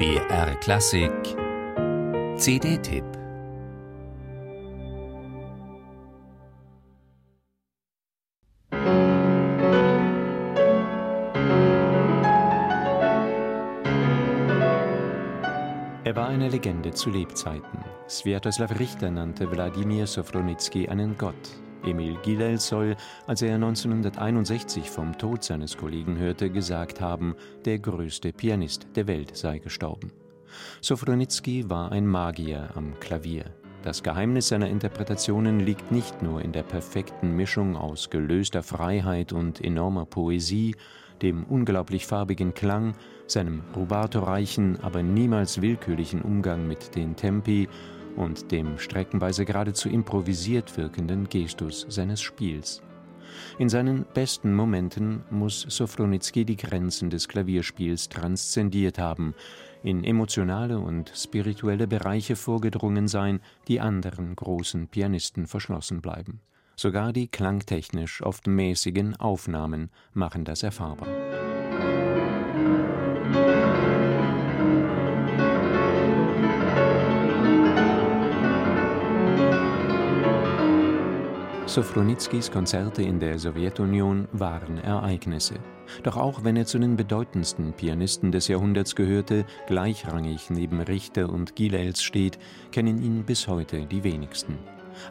BR Klassik CD-Tipp Er war eine Legende zu Lebzeiten. Sviatoslav Richter nannte Wladimir Sofronitsky einen Gott. Emil Gilel soll, als er 1961 vom Tod seines Kollegen hörte, gesagt haben, der größte Pianist der Welt sei gestorben. Sofronitsky war ein Magier am Klavier. Das Geheimnis seiner Interpretationen liegt nicht nur in der perfekten Mischung aus gelöster Freiheit und enormer Poesie, dem unglaublich farbigen Klang, seinem rubato-reichen, aber niemals willkürlichen Umgang mit den Tempi und dem streckenweise geradezu improvisiert wirkenden Gestus seines Spiels. In seinen besten Momenten muss Sofronitsky die Grenzen des Klavierspiels transzendiert haben, in emotionale und spirituelle Bereiche vorgedrungen sein, die anderen großen Pianisten verschlossen bleiben. Sogar die klangtechnisch oft mäßigen Aufnahmen machen das erfahrbar. Sofronitskys Konzerte in der Sowjetunion waren Ereignisse. Doch auch wenn er zu den bedeutendsten Pianisten des Jahrhunderts gehörte, gleichrangig neben Richter und Gilels steht, kennen ihn bis heute die wenigsten.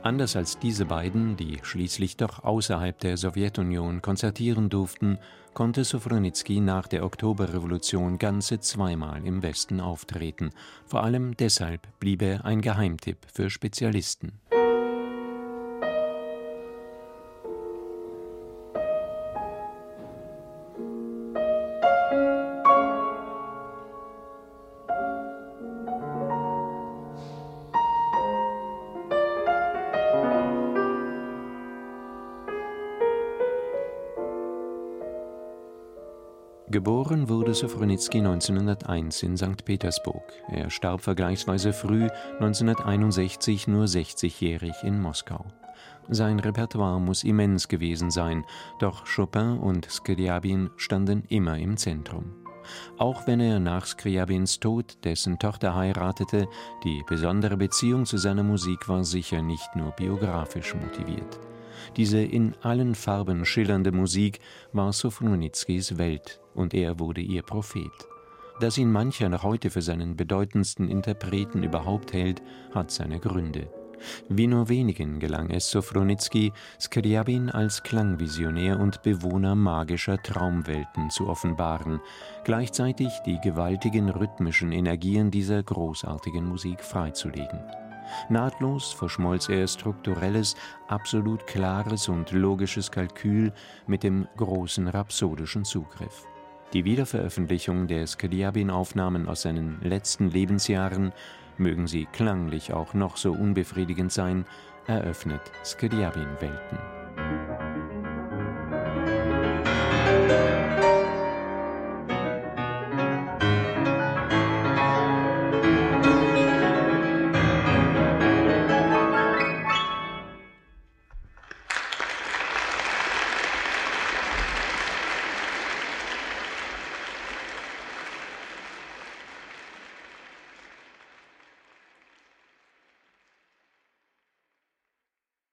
Anders als diese beiden, die schließlich doch außerhalb der Sowjetunion konzertieren durften, konnte Sofronitsky nach der Oktoberrevolution ganze zweimal im Westen auftreten. Vor allem deshalb blieb er ein Geheimtipp für Spezialisten. Geboren wurde Sofronitsky 1901 in St. Petersburg. Er starb vergleichsweise früh, 1961 nur 60-jährig in Moskau. Sein Repertoire muss immens gewesen sein, doch Chopin und Scriabin standen immer im Zentrum. Auch wenn er nach Scriabins Tod dessen Tochter heiratete, die besondere Beziehung zu seiner Musik war sicher nicht nur biografisch motiviert. Diese in allen Farben schillernde Musik war Sofronitskys Welt und er wurde ihr Prophet. Dass ihn mancher noch heute für seinen bedeutendsten Interpreten überhaupt hält, hat seine Gründe. Wie nur wenigen gelang es Sofronitsky, Scriabin als Klangvisionär und Bewohner magischer Traumwelten zu offenbaren, gleichzeitig die gewaltigen rhythmischen Energien dieser großartigen Musik freizulegen. Nahtlos verschmolz er strukturelles, absolut klares und logisches Kalkül mit dem großen rhapsodischen Zugriff. Die Wiederveröffentlichung der Scriabin-Aufnahmen aus seinen letzten Lebensjahren, mögen sie klanglich auch noch so unbefriedigend sein, eröffnet Scriabin-Welten.